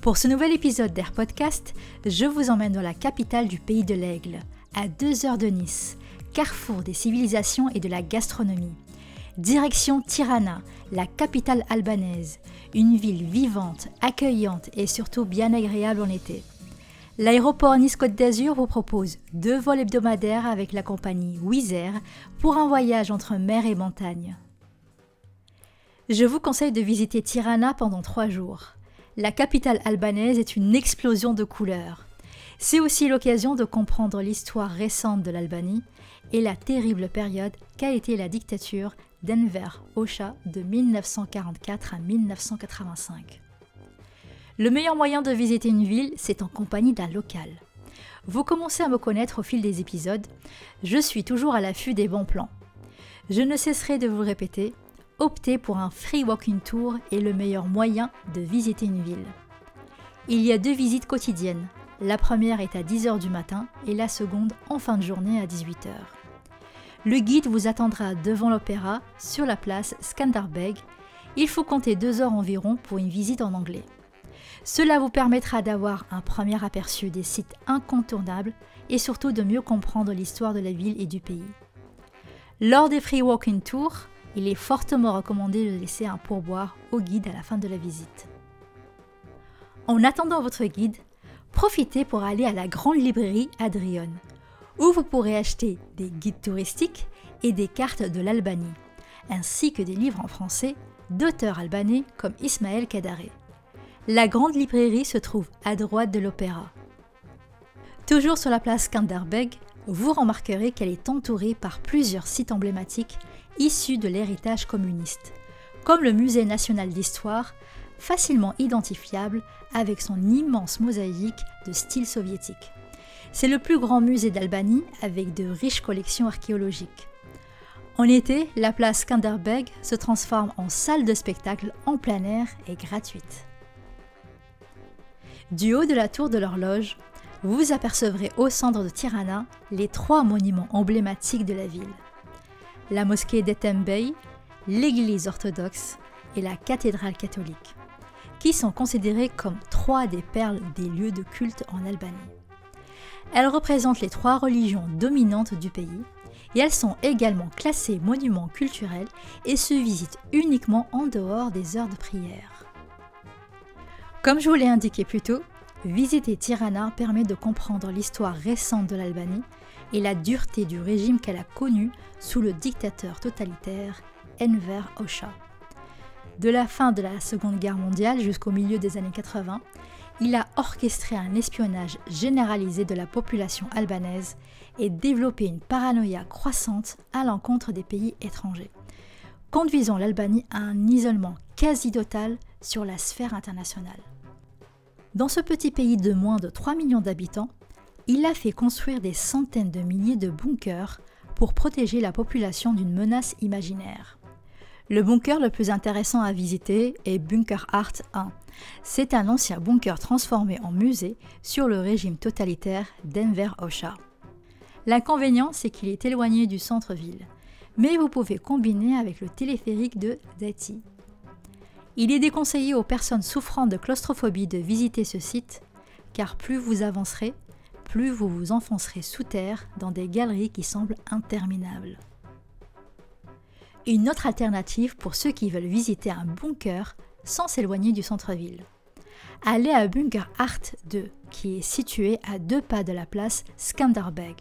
Pour ce nouvel épisode d'Air Podcast, je vous emmène dans la capitale du pays de l'Aigle, à deux heures de Nice, carrefour des civilisations et de la gastronomie. Direction Tirana, la capitale albanaise, une ville vivante, accueillante et surtout bien agréable en été. L'aéroport Nice-Côte d'Azur vous propose deux vols hebdomadaires avec la compagnie Wizz Air pour un voyage entre mer et montagne. Je vous conseille de visiter Tirana pendant trois jours la capitale albanaise est une explosion de couleurs. C'est aussi l'occasion de comprendre l'histoire récente de l'Albanie et la terrible période qu'a été la dictature d'Enver Hoxha de 1944 à 1985. Le meilleur moyen de visiter une ville, c'est en compagnie d'un local. Vous commencez à me connaître au fil des épisodes, je suis toujours à l'affût des bons plans. Je ne cesserai de vous répéter, opter pour un free walking tour est le meilleur moyen de visiter une ville. Il y a deux visites quotidiennes. La première est à 10h du matin et la seconde en fin de journée à 18h. Le guide vous attendra devant l'opéra sur la place Skanderbeg. Il faut compter deux heures environ pour une visite en anglais. Cela vous permettra d'avoir un premier aperçu des sites incontournables et surtout de mieux comprendre l'histoire de la ville et du pays. Lors des free walking tours, il est fortement recommandé de laisser un pourboire au guide à la fin de la visite. En attendant votre guide, profitez pour aller à la grande librairie Adrion, où vous pourrez acheter des guides touristiques et des cartes de l'Albanie, ainsi que des livres en français d'auteurs albanais comme Ismaël Kadare. La grande librairie se trouve à droite de l'opéra. Toujours sur la place Kanderbeg, vous remarquerez qu'elle est entourée par plusieurs sites emblématiques issus de l'héritage communiste, comme le Musée national d'histoire, facilement identifiable avec son immense mosaïque de style soviétique. C'est le plus grand musée d'Albanie avec de riches collections archéologiques. En été, la place Skanderbeg se transforme en salle de spectacle en plein air et gratuite. Du haut de la tour de l'horloge, vous apercevrez au centre de Tirana les trois monuments emblématiques de la ville la mosquée d'Etembey, l'église orthodoxe et la cathédrale catholique, qui sont considérées comme trois des perles des lieux de culte en Albanie. Elles représentent les trois religions dominantes du pays et elles sont également classées monuments culturels et se visitent uniquement en dehors des heures de prière. Comme je vous l'ai indiqué plus tôt, visiter Tirana permet de comprendre l'histoire récente de l'Albanie et la dureté du régime qu'elle a connu sous le dictateur totalitaire Enver Hoxha. De la fin de la Seconde Guerre mondiale jusqu'au milieu des années 80, il a orchestré un espionnage généralisé de la population albanaise et développé une paranoïa croissante à l'encontre des pays étrangers, conduisant l'Albanie à un isolement quasi total sur la sphère internationale. Dans ce petit pays de moins de 3 millions d'habitants, il a fait construire des centaines de milliers de bunkers pour protéger la population d'une menace imaginaire. Le bunker le plus intéressant à visiter est Bunker Art 1. C'est un ancien bunker transformé en musée sur le régime totalitaire d'Enver Hoxha. L'inconvénient, c'est qu'il est éloigné du centre-ville, mais vous pouvez combiner avec le téléphérique de Dati. Il est déconseillé aux personnes souffrant de claustrophobie de visiter ce site, car plus vous avancerez, plus vous vous enfoncerez sous terre dans des galeries qui semblent interminables. Une autre alternative pour ceux qui veulent visiter un bunker sans s'éloigner du centre-ville. Allez à Bunker Art 2, qui est situé à deux pas de la place Skanderbeg.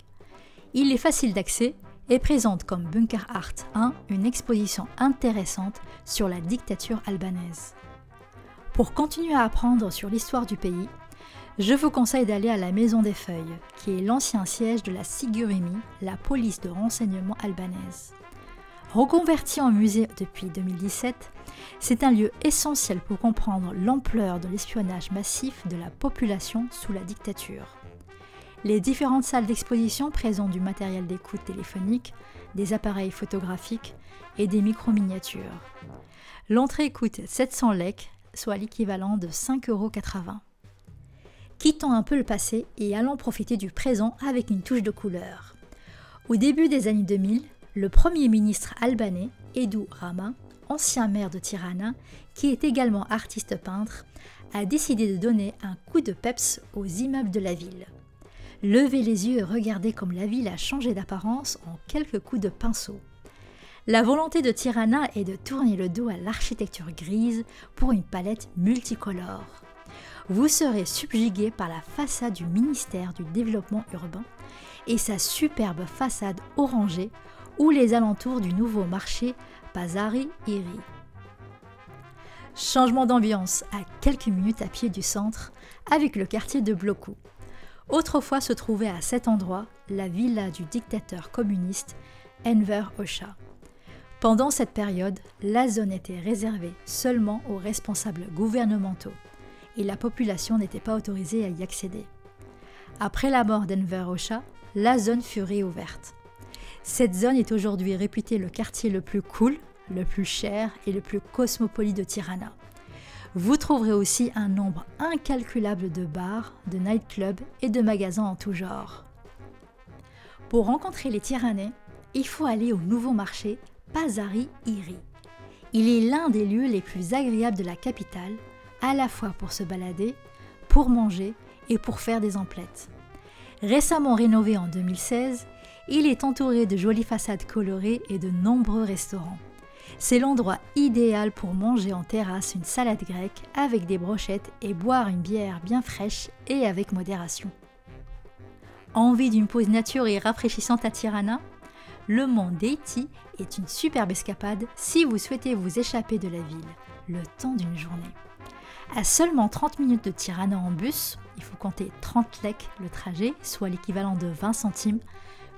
Il est facile d'accès et présente comme Bunker Art 1 une exposition intéressante sur la dictature albanaise. Pour continuer à apprendre sur l'histoire du pays, je vous conseille d'aller à la Maison des Feuilles, qui est l'ancien siège de la Sigurimi, la police de renseignement albanaise. Reconverti en musée depuis 2017, c'est un lieu essentiel pour comprendre l'ampleur de l'espionnage massif de la population sous la dictature. Les différentes salles d'exposition présentent du matériel d'écoute téléphonique, des appareils photographiques et des micro-miniatures. L'entrée coûte 700 lek, soit l'équivalent de 5,80 euros. Quittons un peu le passé et allons profiter du présent avec une touche de couleur. Au début des années 2000, le premier ministre albanais, Edu Rama, ancien maire de Tirana, qui est également artiste peintre, a décidé de donner un coup de peps aux immeubles de la ville. Levez les yeux et regardez comme la ville a changé d'apparence en quelques coups de pinceau. La volonté de Tirana est de tourner le dos à l'architecture grise pour une palette multicolore. Vous serez subjugué par la façade du ministère du Développement urbain et sa superbe façade orangée ou les alentours du nouveau marché Pazari Iri. Changement d'ambiance à quelques minutes à pied du centre avec le quartier de Bloku. Autrefois se trouvait à cet endroit la villa du dictateur communiste Enver Hoxha. Pendant cette période, la zone était réservée seulement aux responsables gouvernementaux et la population n'était pas autorisée à y accéder. Après la mort d'Enver Hoxha, la zone fut réouverte. Cette zone est aujourd'hui réputée le quartier le plus cool, le plus cher et le plus cosmopolite de Tirana. Vous trouverez aussi un nombre incalculable de bars, de nightclubs et de magasins en tout genre. Pour rencontrer les Tiranais, il faut aller au nouveau marché Pazari Iri. Il est l'un des lieux les plus agréables de la capitale, à la fois pour se balader, pour manger et pour faire des emplettes. Récemment rénové en 2016, il est entouré de jolies façades colorées et de nombreux restaurants. C'est l'endroit idéal pour manger en terrasse une salade grecque avec des brochettes et boire une bière bien fraîche et avec modération. Envie d'une pause nature et rafraîchissante à Tirana? Le mont Deiti est une superbe escapade si vous souhaitez vous échapper de la ville le temps d'une journée. À seulement 30 minutes de Tirana en bus, il faut compter 30 lek le trajet, soit l'équivalent de 20 centimes,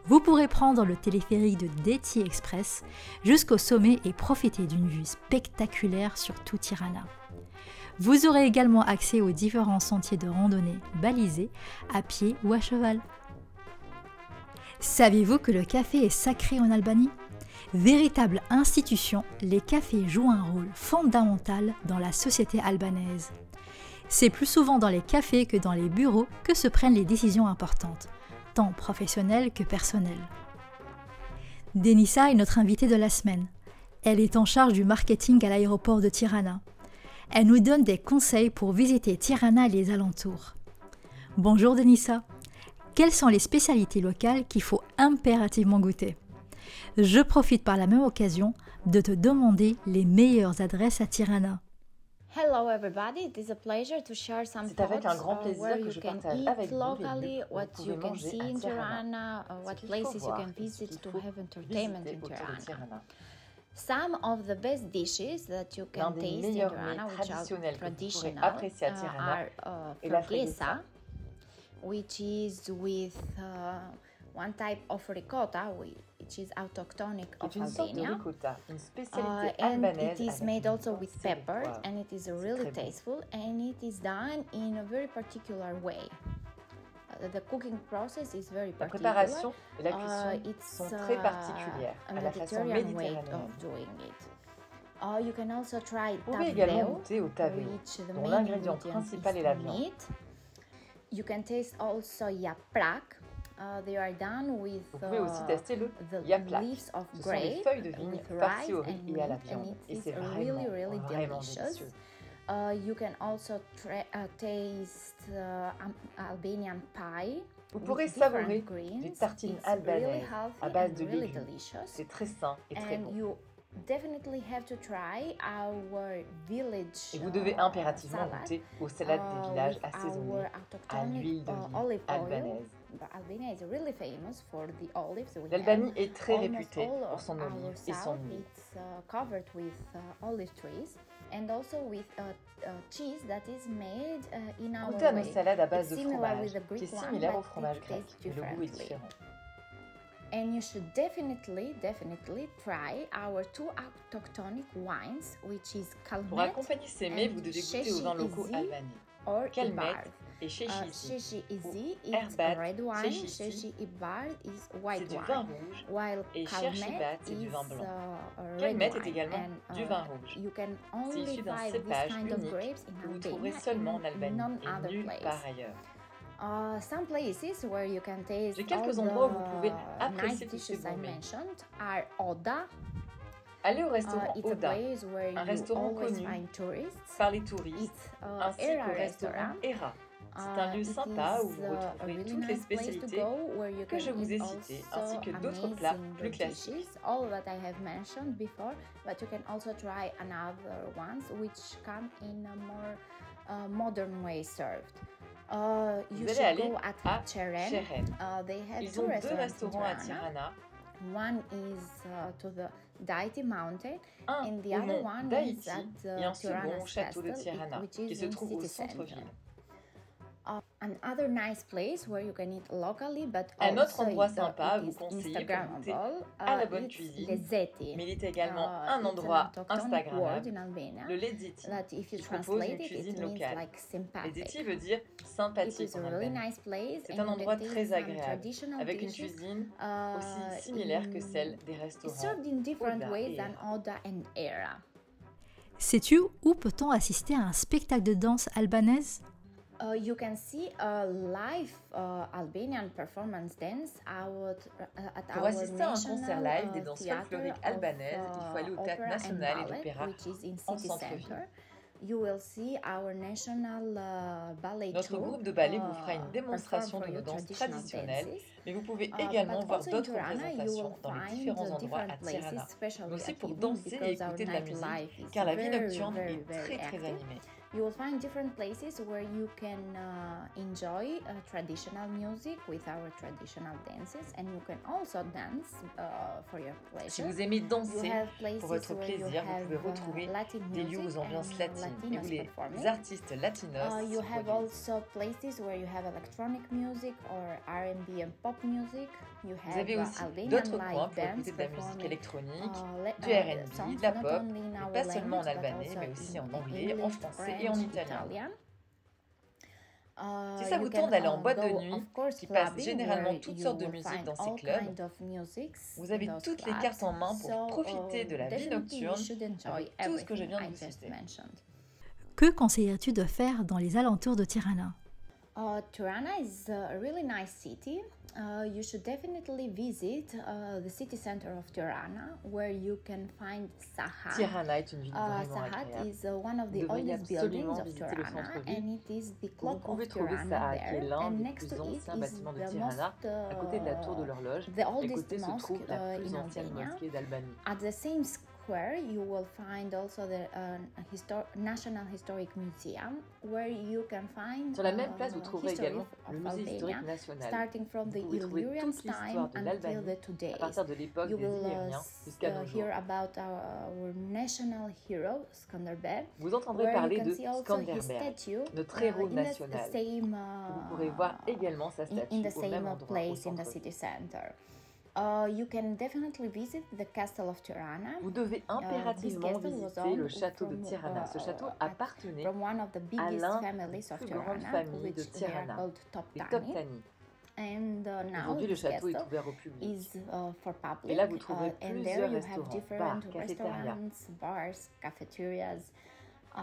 vous pourrez prendre le téléphérique de Deti Express jusqu'au sommet et profiter d'une vue spectaculaire sur tout Tirana. Vous aurez également accès aux différents sentiers de randonnée balisés à pied ou à cheval. Saviez-vous que le café est sacré en Albanie? Véritable institution, les cafés jouent un rôle fondamental dans la société albanaise. C'est plus souvent dans les cafés que dans les bureaux que se prennent les décisions importantes tant professionnel que personnel. Denissa est notre invitée de la semaine. Elle est en charge du marketing à l'aéroport de Tirana. Elle nous donne des conseils pour visiter Tirana et les alentours. Bonjour Denissa. Quelles sont les spécialités locales qu'il faut impérativement goûter? Je profite par la même occasion de te demander les meilleures adresses à Tirana. Hello everybody, it is a pleasure to share some C'est avec un grand plaisir where que you je can partage eat avec vous les locally, lieux où what vous you pouvez can manger see à in Tirana. Tirana, uh, what Ce qu'il faut places you voir can et ce visit qu'il to faut have entertainment visiter in autour de Tirana. Tirana. Some of the best dishes that you L'un can des taste in meilleurs Tirana, mets which are traditionnels que vous pourrez traditional, apprécier à uh, Tirana are uh, est la freguesa, freguesa. which is with uh, one type of ricotta, which is autochthonic of est une sorte de Albania. Uh, and it is made also with pepper and it is really tasteful and it is done in a very particular way. Uh, the cooking process is very La particular. préparation et la Uh, it's sont très uh, a Mediterranean way of doing it. Uh, you can also try Vous pouvez également goûter au taveo, which the dont main l'ingrédient ingredient principal est la viande. meat. You can taste also yaprak uh, they are done with Vous pouvez aussi uh, tester le the yaplak. leaves of Ce sont les feuilles de vigne farcies au riz and et à la viande. Et c'est really, vraiment, really vraiment delicious. délicieux. Uh, you can also uh, taste uh, Albanian pie. Vous pourrez savourer greens. des tartines It's really healthy à base de really légumes. delicious. C'est très sain et très And bon. you definitely have to try our village. Et vous devez uh, impérativement salad, goûter aux salades uh, des villages assaisonnées à l'huile uh, d'olive olive albanaise. Albania is really famous for the olives. We have L'Albanie est très réputée pour son olive et son huile. It's uh, covered with uh, olive trees and also with uh, uh, cheese that is made uh, in our Goûtez à nos salades à base It's de similar fromage, qui est Greek one, similaire au fromage grec, mais le goût est différent. And you should definitely, definitely try our two autochthonic wines, which is Pour Kalmet accompagner ces mets, vous devez goûter aux vins locaux albanais. or Uh, Izi ou is red wine. Sheshi. Sheshi Ibar is c'est white du vin wine. rouge. While Et Kalmet Cherchibat, c'est du is uh, Kalmet est également du uh, vin rouge. You can C'est issu d'un cépage kind of unique grapes que vous trouverez seulement en Albanie et nulle part ailleurs. Uh, some places where you can taste J'ai quelques all endroits où vous pouvez apprécier tous ces dishes I bons mets. mentioned are Oda. Allez au Uh, restaurant a Oda un restaurant connu par les touristes, uh, ainsi qu'au restaurant. Era. C'est un lieu it sympa is, où vous uh, retrouverez toutes les spécialités que je vous ai citées, ainsi que d'autres plats plus classiques. dishes, all that I have mentioned before, but you can also try another ones which come in a more uh, modern way served. Uh, you Vous allez should aller go at à Cheren. Uh, they have Ils two ont deux restaurants à Tirana. One is uh, to the Daiti Mountain, un and the other one is d'Haïti at et the un second au château de Tirana, which qui is se trouve au centre-ville. Another nice place where you can eat locally, but Un autre also endroit it, sympa à vous conseiller à la uh, bonne cuisine. Mais il est également Uh, un endroit an autochthonic word Instagrammable, in Albania, le Lediti. that if you qui propose translate une it, cuisine locale. like veut dire sympathique is a en really Albanie, nice place, C'est un endroit très agréable, traditional avec une cuisine uh, aussi similaire que celle des It's restaurants. served in different Oda ways et than Era. Oda and Era. Sais-tu où peut-on assister à un spectacle de danse albanaise? Uh, you can see a live uh, Albanian performance dance out, uh, at Pour our assister à un concert national, live des uh, danses theatre folkloriques albanaises, il faut aller au uh, Théâtre National et Ballet, l'Opéra which is in en centre-ville. You will see our national uh, ballet Notre groupe de ballet uh, vous fera une démonstration perform de nos danses traditionnelles, dances. mais vous pouvez Uh, également but voir d'autres représentations dans les différents endroits à Tirana, mais aussi pour danser et écouter de la musique, car la vie nocturne very, est very très très active. animée. You will find different places where you can uh, enjoy uh, traditional music with our traditional dances, and you can also dance uh, for your Si pleasure. vous aimez You danser pour votre plaisir, vous pouvez uh, retrouver Latin des lieux aux ambiances latines et où les artistes latinos Uh, you have also places where you have electronic music or R&B and pop music. You Vous have avez uh, aussi d'autres coins pour écouter de la musique électronique, le- du R&B, de la not pop, pas seulement en albanais, also mais aussi in en anglais, en français et en italien. Italian. Uh, Si ça you vous tente d'aller en boîte de nuit, qui passe généralement toutes sortes de musiques find dans ces clubs. Vous avez toutes les cartes en main pour profiter de la uh, vie definitely you nocturne avec tout ce que je viens de vous citer. Que conseillerais-tu de faire dans les alentours de Tirana? Uh, Tirana is a really nice city. Uh, you should definitely visit uh, the city center of Tirana, where you can find Sahat. Tirana est une ville Uh, vraiment Sahat is uh, one of the oldest buildings of Tirana, and it is the clock of Tirana Sahat, qui est there. And next to it is the most, à côté de la tour de uh, l'horloge. the oldest mosque uh, in Albania. At the same square, you will find also the uh, histor- National Historic Museum, where you can find Sur la même uh, place, vous trouverez history également of le musée Albania, historique national. starting from the Vous pouvez trouver Illyrian time until the today. à partir de l'époque You des will uh, Illyriens jusqu'à uh, nos jours. hear about our, our national hero Skanderbeg, Vous entendrez parler can de see also his Skanderbeg. statue notre uh, héros in the national. same, Vous pourrez voir uh, également sa in, statue in the au même same endroit place in the city center. Uh, you can definitely visit the castle of Tirana. Vous devez impérativement castle was visiter le château de Tirana. Ce uh, château appartenait from one of the biggest l'un families des of plus grandes familles de which are Tirana, called les Toptani. And uh, now Aujourd'hui, le château est ouvert au public. is uh, for public. Et là, vous trouverez uh, and plusieurs there you restaurants, have different bars, cafétérias. restaurants, bars, cafeterias. Uh,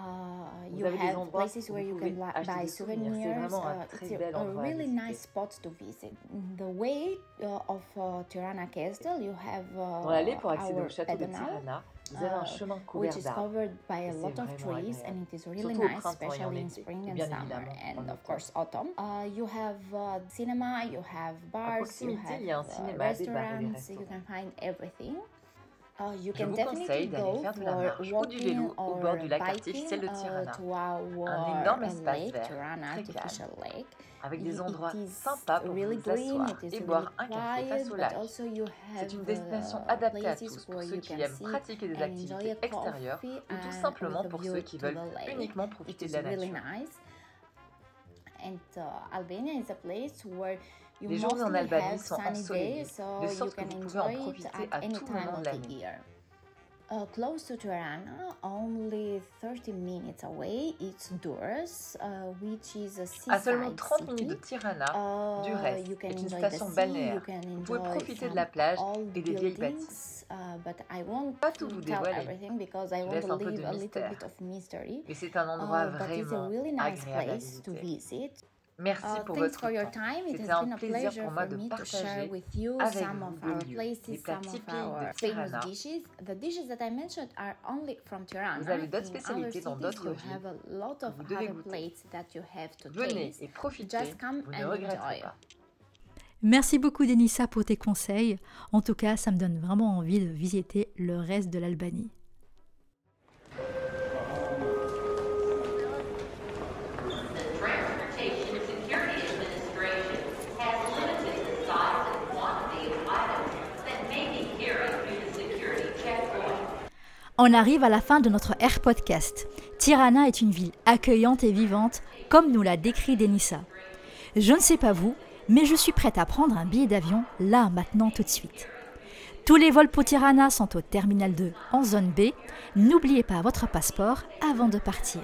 Vous you avez des have endroits places où where vous you pouvez can li- acheter buy des souvenirs. C'est souvenirs. vraiment un Uh, très it's bel a, a endroit à really visiter. nice spot to visit. The way uh, of uh, Tirana Castle, you have uh, Dans l'allée pour accéder our au château de pedonal, Tirana, vous avez un uh, chemin which couvert is d'arbres. covered by a Et c'est lot of vraiment trees agréable. and it is really Surtout au nice, printemps et en especially in été, spring et and bien summer, évidemment en and of automne. course autumn. Uh, you have uh, cinema, you have bars, you proximité, have il y a un uh, cinéma, des bars et des restaurants, you restaurants. can find everything. Uh, you Je vous conseille d'aller faire de la marche ou du vélo au or bord du lac artificiel de uh, Tirana. Un énorme espace vert, Tirana très Artificial Lake. avec des It endroits sympas pour really vous asseoir et really boire un café face au lac. C'est une destination adaptée à tous, pour ceux qui aiment pratiquer des activités extérieures ou tout simplement pour ceux qui veulent uniquement It profiter de la nature. Nice. And uh, Albania is a place where you Les journées en mostly Albanie have sont sunny ensoleillées, days, so de you sorte que can vous pouvez en enjoy it profiter at à any tout time moment of de the l'année. year. Uh, close to Tirana, only 30 minutes away, it's Durrës, uh, which is a À seulement seaside 30 city. minutes de Tirana, Uh, est une station the balnéaire. Vous pouvez profiter de la plage et des vieilles bâtisses. uh, but I won't Pas tout vous tell dévoiler. everything because I Je want laisse to un peu leave de a little mystère. bit of mystery. Mais c'est un Uh, endroit a vraiment really nice agréable à place to visiter. Merci Uh, pour thanks votre for your temps. time. It C'était has un been a plaisir pleasure pour moi for de me to share partager with you avec some vous of our places, les plats some of typiques our de famous Tirana. dishes. The dishes that I mentioned are only from Tirana. Vous avez d'autres spécialités dans d'autres you villes. have a lot of Vous devez other goûter. plates that you have to Venez taste. et profitez, Just come vous ne and regretterez pas. Merci beaucoup Denissa pour tes conseils. En tout cas, ça me donne vraiment envie de visiter le reste de l'Albanie. On arrive à la fin de notre Air Podcast. Tirana est une ville accueillante et vivante, comme nous l'a décrit Denissa. Je ne sais pas vous, mais je suis prête à prendre un billet d'avion là, maintenant, tout de suite. Tous les vols pour Tirana sont au terminal 2 en zone B. N'oubliez pas votre passeport avant de partir.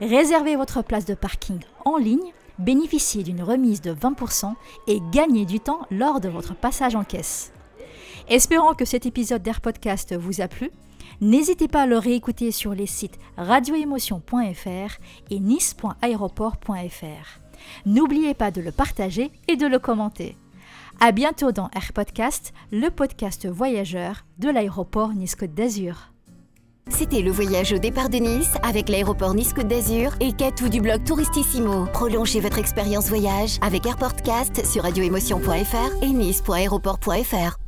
Réservez votre place de parking en ligne, bénéficiez d'une remise de 20% et gagnez du temps lors de votre passage en caisse. Espérant que cet épisode d'Air Podcast vous a plu, n'hésitez pas à le réécouter sur les sites radioémotion.fr et nice.aéroport.fr. N'oubliez pas de le partager et de le commenter. À bientôt dans Air Podcast, le podcast voyageur de l'aéroport Nice-Côte d'Azur. C'était le voyage au départ de Nice avec l'aéroport Nice-Côte d'Azur et Katou du blog Touristissimo. Prolongez votre expérience voyage avec AirPortcast sur radioémotion.fr et nice.aéroport.fr.